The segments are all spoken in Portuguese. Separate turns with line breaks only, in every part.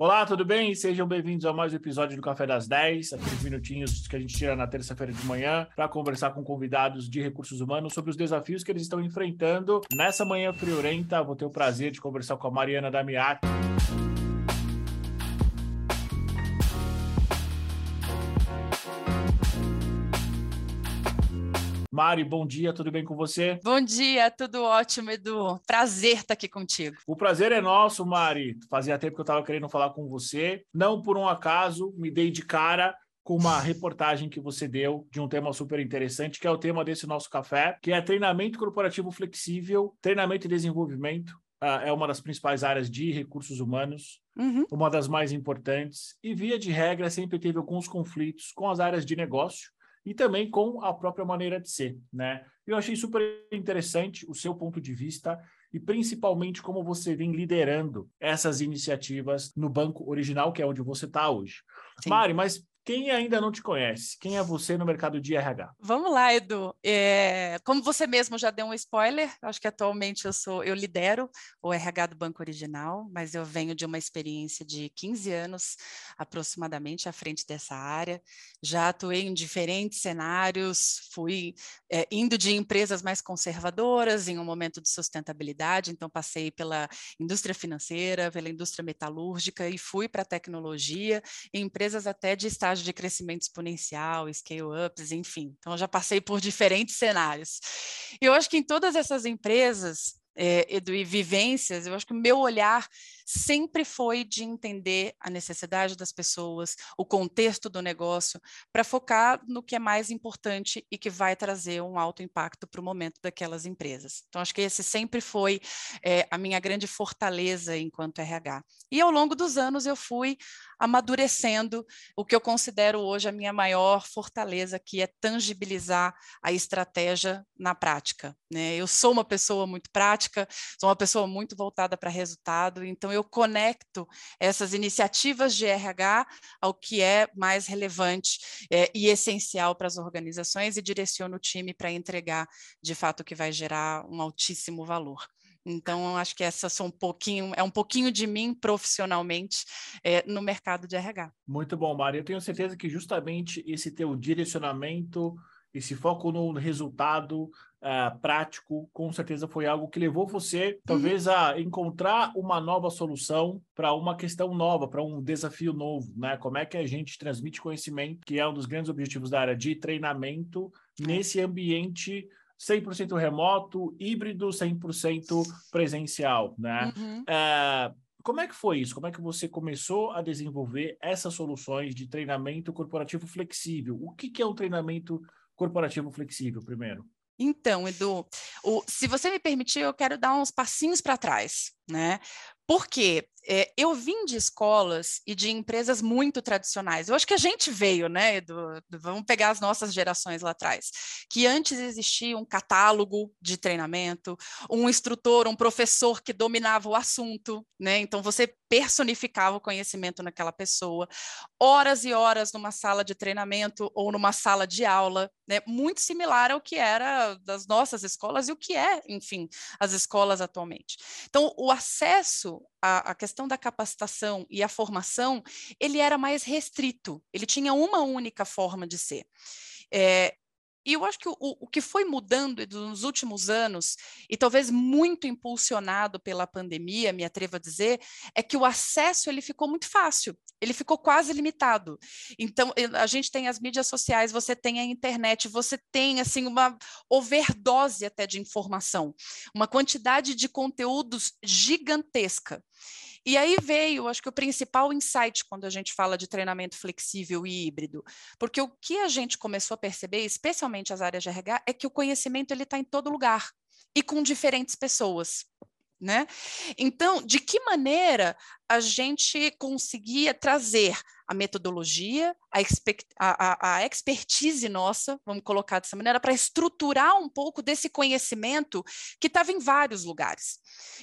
Olá, tudo bem? Sejam bem-vindos a mais um episódio do Café das 10, aqueles minutinhos que a gente tira na terça-feira de manhã para conversar com convidados de recursos humanos sobre os desafios que eles estão enfrentando. Nessa manhã friorenta, vou ter o prazer de conversar com a Mariana Damiati. Mari, bom dia, tudo bem com você?
Bom dia, tudo ótimo, Edu. Prazer estar aqui contigo.
O prazer é nosso, Mari. Fazia tempo que eu estava querendo falar com você. Não por um acaso, me dei de cara com uma reportagem que você deu de um tema super interessante, que é o tema desse nosso café, que é treinamento corporativo flexível, treinamento e desenvolvimento. Uh, é uma das principais áreas de recursos humanos, uhum. uma das mais importantes, e via de regra sempre teve alguns conflitos com as áreas de negócio, e também com a própria maneira de ser, né? Eu achei super interessante o seu ponto de vista e principalmente como você vem liderando essas iniciativas no banco original, que é onde você está hoje. Sim. Mari, mas quem ainda não te conhece, quem é você no mercado de RH?
Vamos lá, Edu. É, como você mesmo já deu um spoiler, acho que atualmente eu sou, eu lidero o RH do Banco Original, mas eu venho de uma experiência de 15 anos aproximadamente à frente dessa área. Já atuei em diferentes cenários, fui é, indo de empresas mais conservadoras em um momento de sustentabilidade, então passei pela indústria financeira, pela indústria metalúrgica e fui para a tecnologia, em empresas até de estágio estágio de crescimento exponencial, scale-ups, enfim. Então, eu já passei por diferentes cenários. E eu acho que em todas essas empresas, é, Edu, e vivências, eu acho que o meu olhar sempre foi de entender a necessidade das pessoas, o contexto do negócio, para focar no que é mais importante e que vai trazer um alto impacto para o momento daquelas empresas. Então, acho que esse sempre foi é, a minha grande fortaleza enquanto RH. E ao longo dos anos eu fui amadurecendo o que eu considero hoje a minha maior fortaleza, que é tangibilizar a estratégia na prática. Né? Eu sou uma pessoa muito prática, sou uma pessoa muito voltada para resultado, então eu eu conecto essas iniciativas de RH ao que é mais relevante é, e essencial para as organizações e direciono o time para entregar, de fato, o que vai gerar um altíssimo valor. Então, acho que essa são um pouquinho, é um pouquinho de mim profissionalmente é, no mercado de RH.
Muito bom, Maria. Eu tenho certeza que justamente esse teu direcionamento esse foco no resultado uh, prático, com certeza foi algo que levou você, talvez, a encontrar uma nova solução para uma questão nova, para um desafio novo, né? Como é que a gente transmite conhecimento, que é um dos grandes objetivos da área de treinamento, é. nesse ambiente 100% remoto, híbrido, 100% presencial, né? Uhum. Uh, como é que foi isso? Como é que você começou a desenvolver essas soluções de treinamento corporativo flexível? O que, que é um treinamento corporativo flexível primeiro?
Então, Edu, o, se você me permitir, eu quero dar uns passinhos para trás, né? Porque é, eu vim de escolas e de empresas muito tradicionais. Eu acho que a gente veio, né, Edu? Vamos pegar as nossas gerações lá atrás. Que antes existia um catálogo de treinamento, um instrutor, um professor que dominava o assunto, né? Então você personificava o conhecimento naquela pessoa, horas e horas numa sala de treinamento ou numa sala de aula, né? Muito similar ao que era das nossas escolas e o que é, enfim, as escolas atualmente. Então, o acesso à, à questão da capacitação e a formação, ele era mais restrito, ele tinha uma única forma de ser. É, e eu acho que o, o que foi mudando nos últimos anos, e talvez muito impulsionado pela pandemia, me atrevo a dizer, é que o acesso ele ficou muito fácil, ele ficou quase limitado. Então, a gente tem as mídias sociais, você tem a internet, você tem assim uma overdose até de informação, uma quantidade de conteúdos gigantesca. E aí veio, acho que o principal insight quando a gente fala de treinamento flexível e híbrido, porque o que a gente começou a perceber, especialmente as áreas de RH, é que o conhecimento ele está em todo lugar e com diferentes pessoas. Né? Então, de que maneira a gente conseguia trazer a metodologia, a, a, a expertise nossa, vamos colocar dessa maneira, para estruturar um pouco desse conhecimento que estava em vários lugares.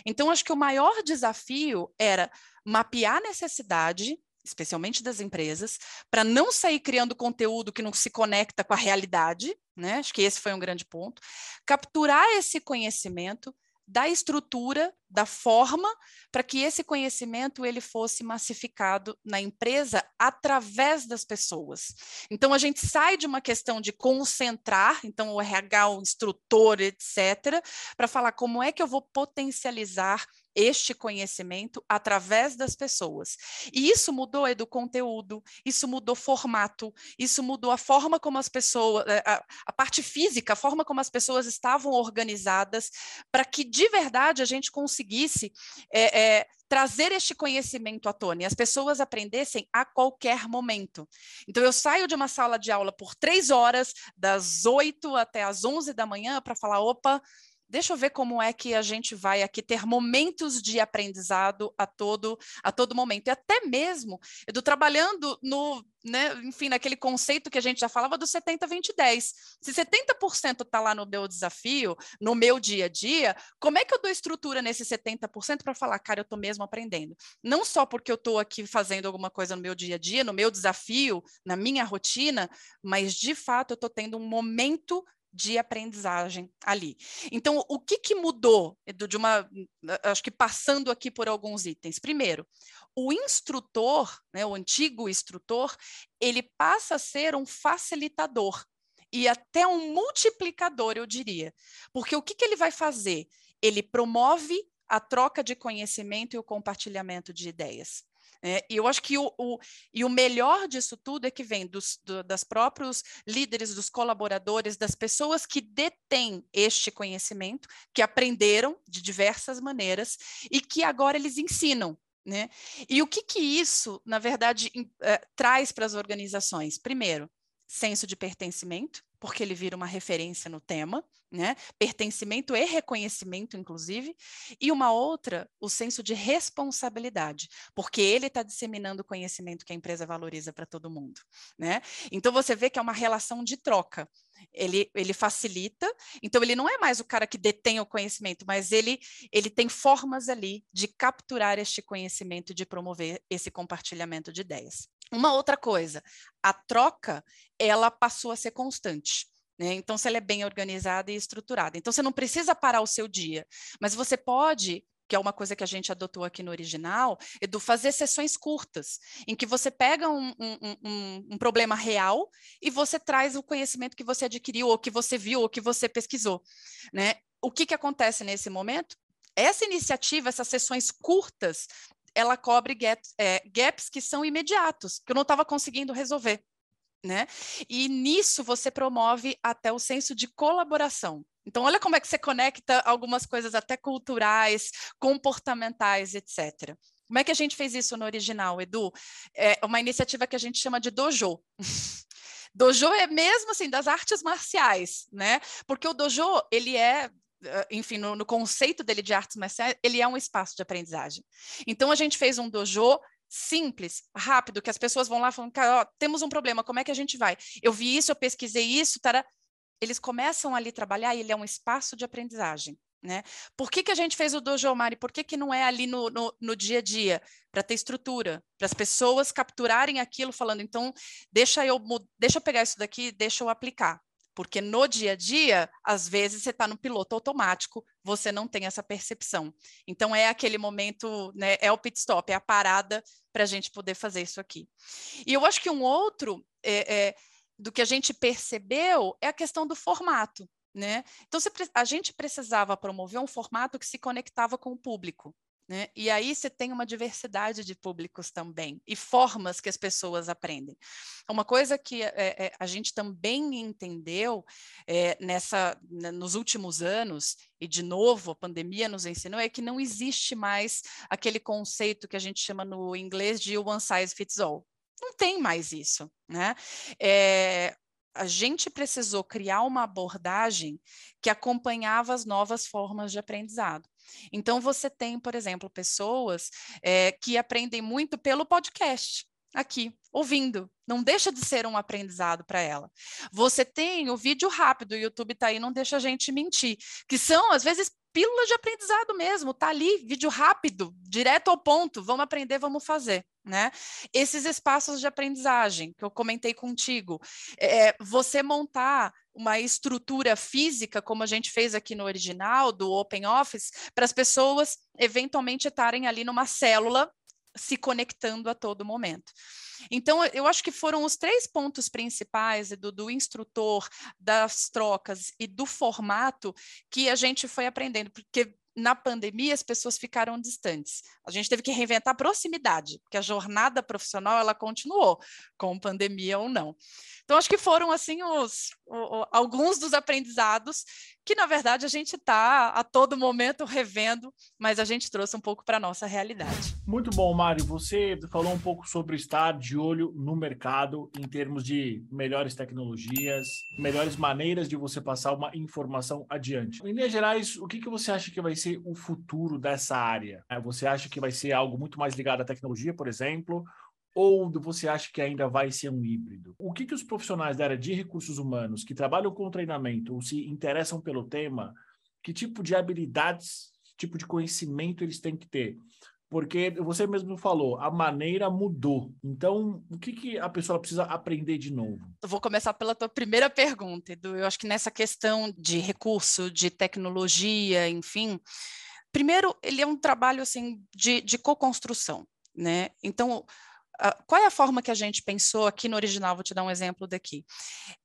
Então, acho que o maior desafio era mapear a necessidade, especialmente das empresas, para não sair criando conteúdo que não se conecta com a realidade, né? Acho que esse foi um grande ponto. Capturar esse conhecimento, da estrutura, da forma, para que esse conhecimento ele fosse massificado na empresa através das pessoas. Então a gente sai de uma questão de concentrar, então o RH, o instrutor, etc, para falar como é que eu vou potencializar este conhecimento através das pessoas. E isso mudou do conteúdo, isso mudou formato, isso mudou a forma como as pessoas, eh, a, a parte física, a forma como as pessoas estavam organizadas, para que de verdade a gente conseguisse é, é, trazer este conhecimento à tona e as pessoas aprendessem a qualquer momento. Então, eu saio de uma sala de aula por três horas, das oito até as onze da manhã, para falar: opa, deixa eu ver como é que a gente vai aqui ter momentos de aprendizado a todo a todo momento. E até mesmo do trabalhando no né, enfim naquele conceito que a gente já falava do 70 20 10 se 70% está lá no meu desafio no meu dia a dia como é que eu dou estrutura nesse 70% para falar cara eu estou mesmo aprendendo não só porque eu estou aqui fazendo alguma coisa no meu dia a dia no meu desafio na minha rotina mas de fato eu estou tendo um momento de aprendizagem ali. Então, o que, que mudou de uma, acho que passando aqui por alguns itens. Primeiro, o instrutor, né, o antigo instrutor, ele passa a ser um facilitador e até um multiplicador, eu diria. Porque o que, que ele vai fazer? Ele promove a troca de conhecimento e o compartilhamento de ideias. É, e eu acho que o, o, e o melhor disso tudo é que vem dos do, das próprios líderes, dos colaboradores, das pessoas que detêm este conhecimento, que aprenderam de diversas maneiras e que agora eles ensinam. Né? E o que, que isso, na verdade, é, traz para as organizações? Primeiro, senso de pertencimento, porque ele vira uma referência no tema, né? Pertencimento e reconhecimento, inclusive, e uma outra, o senso de responsabilidade, porque ele está disseminando o conhecimento que a empresa valoriza para todo mundo, né? Então você vê que é uma relação de troca. Ele, ele facilita, então ele não é mais o cara que detém o conhecimento, mas ele, ele tem formas ali de capturar este conhecimento, de promover esse compartilhamento de ideias. Uma outra coisa, a troca, ela passou a ser constante. Né? Então, se ela é bem organizada e estruturada. Então, você não precisa parar o seu dia, mas você pode que é uma coisa que a gente adotou aqui no original, do fazer sessões curtas, em que você pega um, um, um, um, problema real e você traz o conhecimento que você adquiriu, ou que você viu, ou que você pesquisou. Né? O que, que acontece nesse momento? Essa iniciativa, essas sessões curtas, ela cobre gaps, é, gaps que são imediatos, que eu não estava conseguindo resolver. Né? E nisso você promove até o senso de colaboração. Então, olha como é que você conecta algumas coisas até culturais, comportamentais, etc. Como é que a gente fez isso no original, Edu? É uma iniciativa que a gente chama de dojo. dojo é mesmo assim das artes marciais, né? Porque o dojo ele é enfim, no, no, conceito dele de artes marciais, ele é um espaço de aprendizagem. Então, a gente fez um dojo simples, rápido, que as pessoas vão lá falando, cara, ó, temos um problema, como é que a gente vai? Eu vi isso, eu pesquisei isso, tará. Eles começam ali a trabalhar e ele é um espaço de aprendizagem. Né? Por que, que a gente fez o Dojo Mari? Por que, que não é ali no, no, no dia a dia? Para ter estrutura, para as pessoas capturarem aquilo, falando, então, deixa eu, deixa eu pegar isso daqui, deixa eu aplicar. Porque no dia a dia, às vezes você está no piloto automático, você não tem essa percepção. Então é aquele momento, né, é o pit stop, é a parada para a gente poder fazer isso aqui. E eu acho que um outro é, é, do que a gente percebeu é a questão do formato. Né? Então, a gente precisava promover um formato que se conectava com o público. Né? E aí você tem uma diversidade de públicos também e formas que as pessoas aprendem. Uma coisa que é, a gente também entendeu é, nessa, né, nos últimos anos, e de novo a pandemia nos ensinou, é que não existe mais aquele conceito que a gente chama no inglês de one size fits all. Não tem mais isso. Né? É, a gente precisou criar uma abordagem que acompanhava as novas formas de aprendizado. Então, você tem, por exemplo, pessoas é, que aprendem muito pelo podcast, aqui, ouvindo. Não deixa de ser um aprendizado para ela. Você tem o vídeo rápido, o YouTube está aí, não deixa a gente mentir, que são, às vezes, pílula de aprendizado mesmo, tá ali, vídeo rápido, direto ao ponto, vamos aprender, vamos fazer. Né? Esses espaços de aprendizagem que eu comentei contigo, é, você montar uma estrutura física, como a gente fez aqui no original, do Open Office, para as pessoas eventualmente estarem ali numa célula se conectando a todo momento. Então, eu acho que foram os três pontos principais do, do instrutor, das trocas e do formato que a gente foi aprendendo, porque na pandemia as pessoas ficaram distantes. A gente teve que reinventar a proximidade, porque a jornada profissional ela continuou, com pandemia ou não. Então acho que foram assim os, o, o, alguns dos aprendizados que na verdade a gente está a todo momento revendo, mas a gente trouxe um pouco para nossa realidade.
Muito bom, Mário. Você falou um pouco sobre estar de olho no mercado em termos de melhores tecnologias, melhores maneiras de você passar uma informação adiante. Em linhas gerais, o que, que você acha que vai ser o futuro dessa área? É, você acha que vai ser algo muito mais ligado à tecnologia, por exemplo? Ou você acha que ainda vai ser um híbrido? O que, que os profissionais da área de recursos humanos que trabalham com treinamento ou se interessam pelo tema, que tipo de habilidades, tipo de conhecimento eles têm que ter? Porque você mesmo falou, a maneira mudou. Então, o que, que a pessoa precisa aprender de novo?
Eu vou começar pela tua primeira pergunta, Edu. Eu acho que nessa questão de recurso, de tecnologia, enfim, primeiro, ele é um trabalho assim de, de co-construção, né? Então, qual é a forma que a gente pensou aqui no original? Vou te dar um exemplo daqui.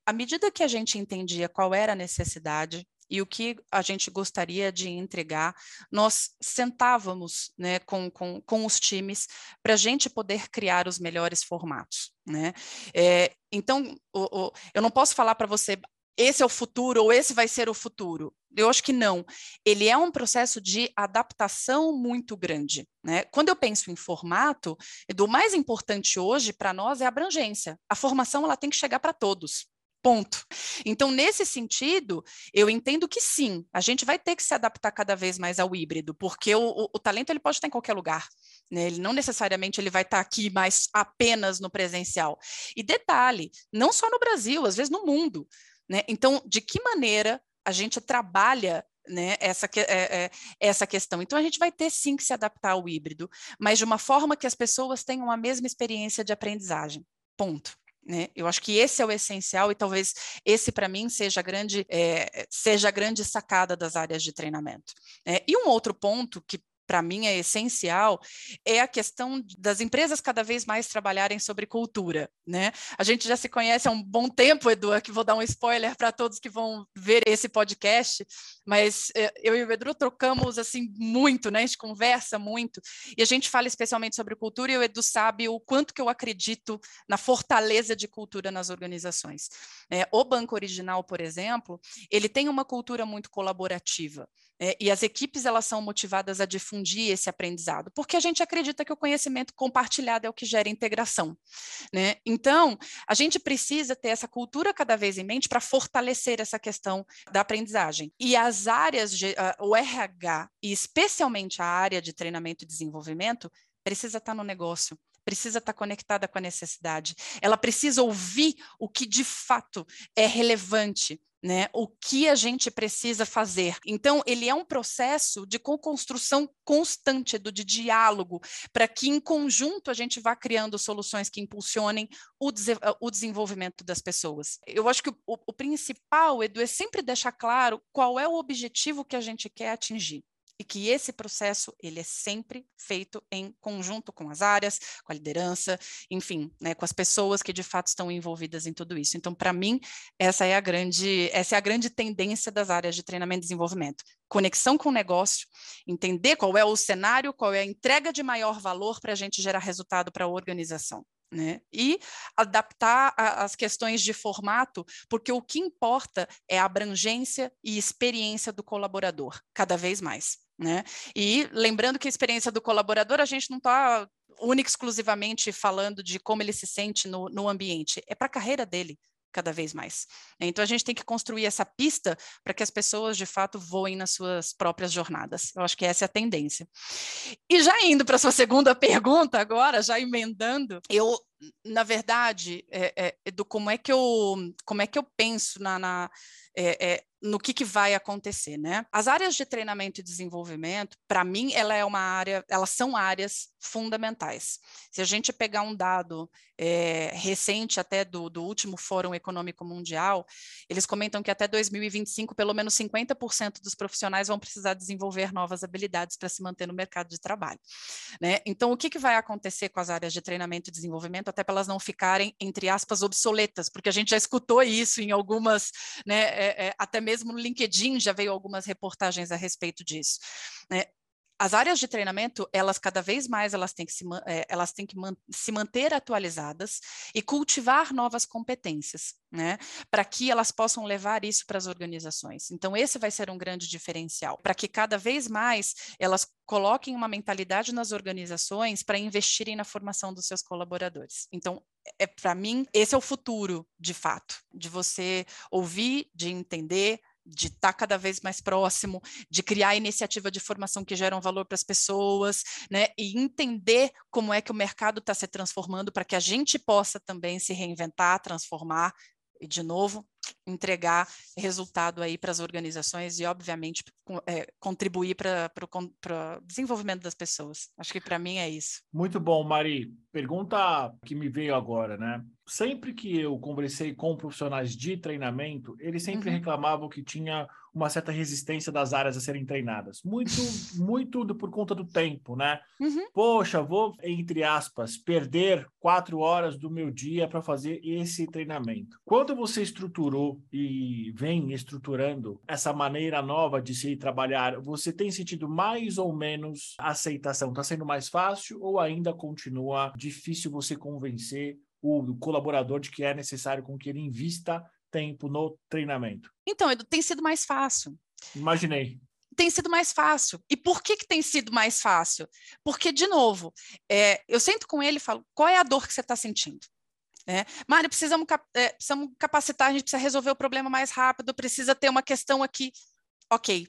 À medida que a gente entendia qual era a necessidade, e o que a gente gostaria de entregar, nós sentávamos né, com, com, com os times para a gente poder criar os melhores formatos. Né? É, então, o, o, eu não posso falar para você, esse é o futuro ou esse vai ser o futuro. Eu acho que não. Ele é um processo de adaptação muito grande. Né? Quando eu penso em formato, o mais importante hoje para nós é a abrangência. A formação ela tem que chegar para todos. Ponto. Então, nesse sentido, eu entendo que sim, a gente vai ter que se adaptar cada vez mais ao híbrido, porque o, o, o talento ele pode estar em qualquer lugar. Né? Ele não necessariamente ele vai estar aqui, mas apenas no presencial. E detalhe, não só no Brasil, às vezes no mundo. Né? Então, de que maneira a gente trabalha né, essa, é, é, essa questão. Então, a gente vai ter sim que se adaptar ao híbrido, mas de uma forma que as pessoas tenham a mesma experiência de aprendizagem. Ponto. Né? Eu acho que esse é o essencial e talvez esse para mim seja a grande é, seja a grande sacada das áreas de treinamento. É, e um outro ponto que para mim é essencial é a questão das empresas cada vez mais trabalharem sobre cultura, né? A gente já se conhece há um bom tempo, Edu, que vou dar um spoiler para todos que vão ver esse podcast, mas eh, eu e o Edu trocamos assim muito, né? A gente conversa muito e a gente fala especialmente sobre cultura e o Edu sabe o quanto que eu acredito na fortaleza de cultura nas organizações. É, o Banco Original, por exemplo, ele tem uma cultura muito colaborativa. É, e as equipes elas são motivadas a difundir esse aprendizado, porque a gente acredita que o conhecimento compartilhado é o que gera integração. Né? Então, a gente precisa ter essa cultura cada vez em mente para fortalecer essa questão da aprendizagem. E as áreas, de, uh, o RH, e especialmente a área de treinamento e desenvolvimento, precisa estar no negócio precisa estar conectada com a necessidade, ela precisa ouvir o que de fato é relevante né? O que a gente precisa fazer. Então, ele é um processo de co-construção constante, do, de diálogo, para que em conjunto a gente vá criando soluções que impulsionem o, o desenvolvimento das pessoas. Eu acho que o, o principal, Edu, é sempre deixar claro qual é o objetivo que a gente quer atingir e que esse processo ele é sempre feito em conjunto com as áreas, com a liderança, enfim, né, com as pessoas que de fato estão envolvidas em tudo isso. Então, para mim, essa é a grande essa é a grande tendência das áreas de treinamento e desenvolvimento. Conexão com o negócio, entender qual é o cenário, qual é a entrega de maior valor para a gente gerar resultado para a organização. Né? E adaptar a, as questões de formato, porque o que importa é a abrangência e experiência do colaborador, cada vez mais. Né? E lembrando que a experiência do colaborador, a gente não está única exclusivamente falando de como ele se sente no, no ambiente, é para a carreira dele cada vez mais. Então a gente tem que construir essa pista para que as pessoas de fato voem nas suas próprias jornadas. Eu acho que essa é a tendência. E já indo para a sua segunda pergunta agora, já emendando, eu na verdade, é, é, do como é que eu como é que eu penso na, na é, é, no que, que vai acontecer, né? As áreas de treinamento e desenvolvimento, para mim, ela é uma área, elas são áreas fundamentais. Se a gente pegar um dado é, recente até do, do último Fórum Econômico Mundial, eles comentam que até 2025, pelo menos 50% dos profissionais vão precisar desenvolver novas habilidades para se manter no mercado de trabalho. Né? Então, o que, que vai acontecer com as áreas de treinamento e desenvolvimento, até para elas não ficarem, entre aspas, obsoletas, porque a gente já escutou isso em algumas, né, é, é, até mesmo no LinkedIn já veio algumas reportagens a respeito disso. Né? As áreas de treinamento, elas cada vez mais elas têm que, se, é, elas têm que man, se manter atualizadas e cultivar novas competências, né? Para que elas possam levar isso para as organizações. Então, esse vai ser um grande diferencial, para que cada vez mais elas coloquem uma mentalidade nas organizações para investirem na formação dos seus colaboradores. Então, é para mim, esse é o futuro, de fato, de você ouvir, de entender, de estar tá cada vez mais próximo, de criar iniciativa de formação que geram valor para as pessoas, né? E entender como é que o mercado está se transformando para que a gente possa também se reinventar, transformar e, de novo, entregar resultado aí para as organizações e, obviamente, é, contribuir para o desenvolvimento das pessoas. Acho que para mim é isso.
Muito bom, Mari. Pergunta que me veio agora, né? Sempre que eu conversei com profissionais de treinamento, eles sempre uhum. reclamavam que tinha uma certa resistência das áreas a serem treinadas. Muito, muito por conta do tempo, né? Uhum. Poxa, vou, entre aspas, perder quatro horas do meu dia para fazer esse treinamento. Quando você estruturou e vem estruturando essa maneira nova de se trabalhar, você tem sentido mais ou menos aceitação? Está sendo mais fácil ou ainda continua difícil você convencer o colaborador de que é necessário com que ele invista tempo no treinamento?
Então, Edu, tem sido mais fácil.
Imaginei.
Tem sido mais fácil. E por que, que tem sido mais fácil? Porque, de novo, é, eu sento com ele e falo: qual é a dor que você está sentindo? É, Mário, precisamos, é, precisamos capacitar, a gente precisa resolver o problema mais rápido, precisa ter uma questão aqui. Ok,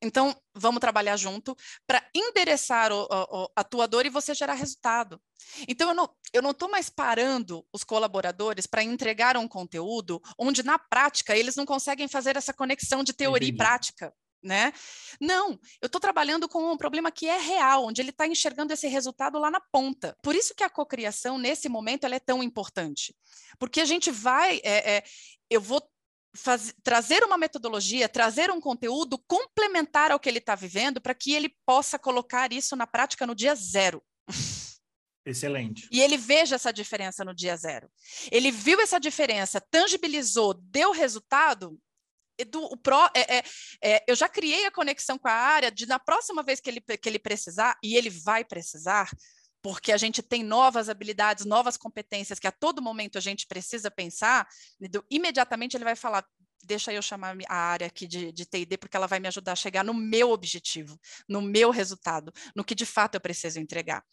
então, vamos trabalhar junto para endereçar o, o, a tua dor e você gerar resultado. Então, eu não estou mais parando os colaboradores para entregar um conteúdo onde, na prática, eles não conseguem fazer essa conexão de teoria Entendi. e prática. Né? Não, eu estou trabalhando com um problema que é real, onde ele está enxergando esse resultado lá na ponta. Por isso que a cocriação, nesse momento, ela é tão importante. Porque a gente vai. É, é, eu vou Faz, trazer uma metodologia, trazer um conteúdo complementar ao que ele está vivendo, para que ele possa colocar isso na prática no dia zero.
Excelente.
E ele veja essa diferença no dia zero. Ele viu essa diferença, tangibilizou, deu resultado. Do, o pro, é, é, é, eu já criei a conexão com a área de na próxima vez que ele, que ele precisar, e ele vai precisar, porque a gente tem novas habilidades, novas competências que a todo momento a gente precisa pensar, imediatamente ele vai falar: deixa eu chamar a área aqui de, de TD, porque ela vai me ajudar a chegar no meu objetivo, no meu resultado, no que de fato eu preciso entregar.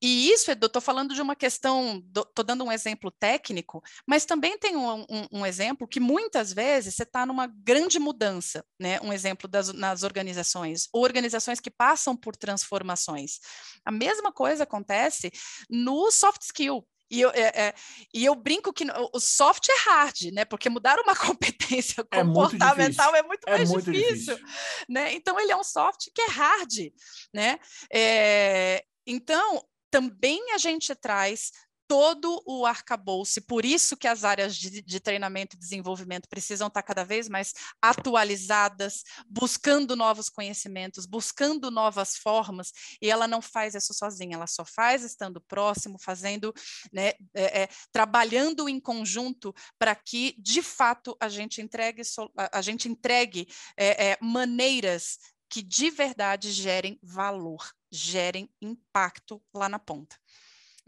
E isso, Edu, estou falando de uma questão, estou dando um exemplo técnico, mas também tem um, um, um exemplo que muitas vezes você está numa grande mudança, né? Um exemplo das, nas organizações, ou organizações que passam por transformações. A mesma coisa acontece no soft skill. E eu, é, é, e eu brinco que o soft é hard, né? Porque mudar uma competência é comportamental é muito, é mais muito difícil, difícil, né? Então ele é um soft que é hard, né? É, então também a gente traz todo o arcabouço, por isso que as áreas de, de, treinamento e desenvolvimento precisam estar cada vez mais atualizadas, buscando novos conhecimentos, buscando novas formas, e ela não faz isso sozinha, ela só faz estando próximo, fazendo, né, é, é, trabalhando em conjunto para que, de fato, a gente entregue, a gente entregue é, é, maneiras que de verdade gerem valor, gerem impacto lá na ponta.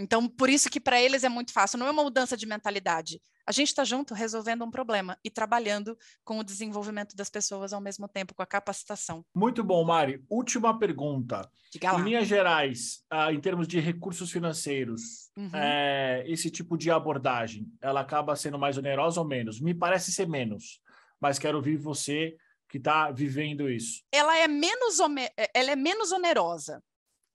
Então, por isso que para eles é muito fácil, não é uma mudança de mentalidade. A gente está junto resolvendo um problema e trabalhando com o desenvolvimento das pessoas ao mesmo tempo, com a capacitação.
Muito bom, Mari. Última pergunta. Diga lá. Em linhas gerais, ah, em termos de recursos financeiros, uhum. é, esse tipo de abordagem, ela acaba sendo mais onerosa ou menos? Me parece ser menos, mas quero ouvir você que está vivendo isso.
Ela é menos, ela é menos onerosa,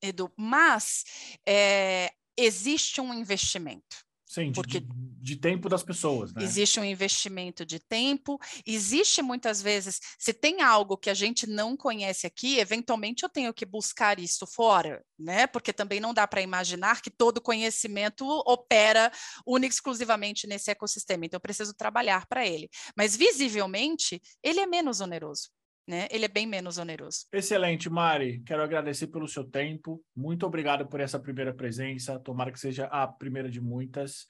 Edu, mas é, existe um investimento.
Sim, porque de, de tempo das pessoas, né?
Existe um investimento de tempo, existe muitas vezes, se tem algo que a gente não conhece aqui, eventualmente eu tenho que buscar isso fora, né? Porque também não dá para imaginar que todo conhecimento opera única exclusivamente nesse ecossistema. Então eu preciso trabalhar para ele. Mas visivelmente, ele é menos oneroso né? Ele é bem menos oneroso.
Excelente, Mari. Quero agradecer pelo seu tempo. Muito obrigado por essa primeira presença. Tomara que seja a primeira de muitas.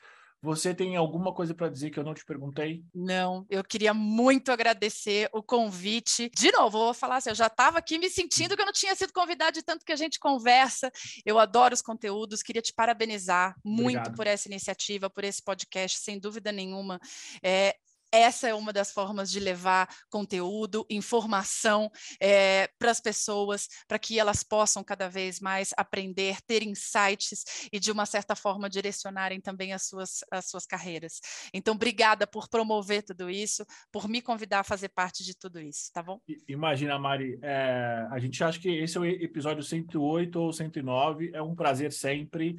Você tem alguma coisa para dizer que eu não te perguntei?
Não, eu queria muito agradecer o convite. De novo, vou falar assim, eu já estava aqui me sentindo que eu não tinha sido convidada de tanto que a gente conversa. Eu adoro os conteúdos, queria te parabenizar muito Obrigado. por essa iniciativa, por esse podcast, sem dúvida nenhuma. É, essa é uma das formas de levar conteúdo, informação é, para as pessoas, para que elas possam cada vez mais aprender, ter insights e, de uma certa forma, direcionarem também as suas, as suas carreiras. Então, obrigada por promover tudo isso, por me convidar a fazer parte de tudo isso, tá bom?
Imagina, Mari, é, a gente acha que esse é o episódio 108 ou 109, é um prazer sempre.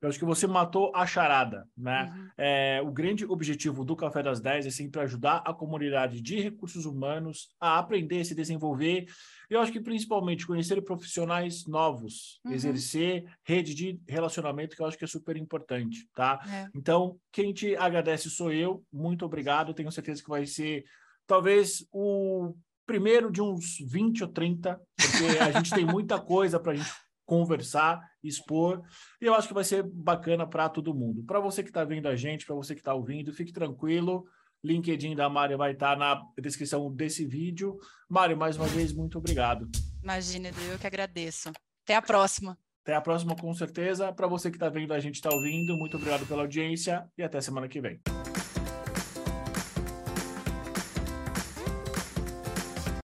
Eu acho que você matou a charada, né? Uhum. É, o grande objetivo do Café das 10 é sempre ajudar a comunidade de recursos humanos a aprender, se desenvolver. Eu acho que principalmente conhecer profissionais novos, uhum. exercer rede de relacionamento, que eu acho que é super importante, tá? É. Então, quem te agradece sou eu. Muito obrigado. Tenho certeza que vai ser talvez o primeiro de uns 20 ou 30, porque a gente tem muita coisa para a gente conversar, expor. E eu acho que vai ser bacana para todo mundo. Para você que está vendo a gente, para você que está ouvindo, fique tranquilo. LinkedIn da Mário vai estar tá na descrição desse vídeo. Mário, mais uma vez, muito obrigado.
Imagina, eu que agradeço. Até a próxima.
Até a próxima, com certeza. Para você que está vendo a gente, está ouvindo, muito obrigado pela audiência e até semana que vem.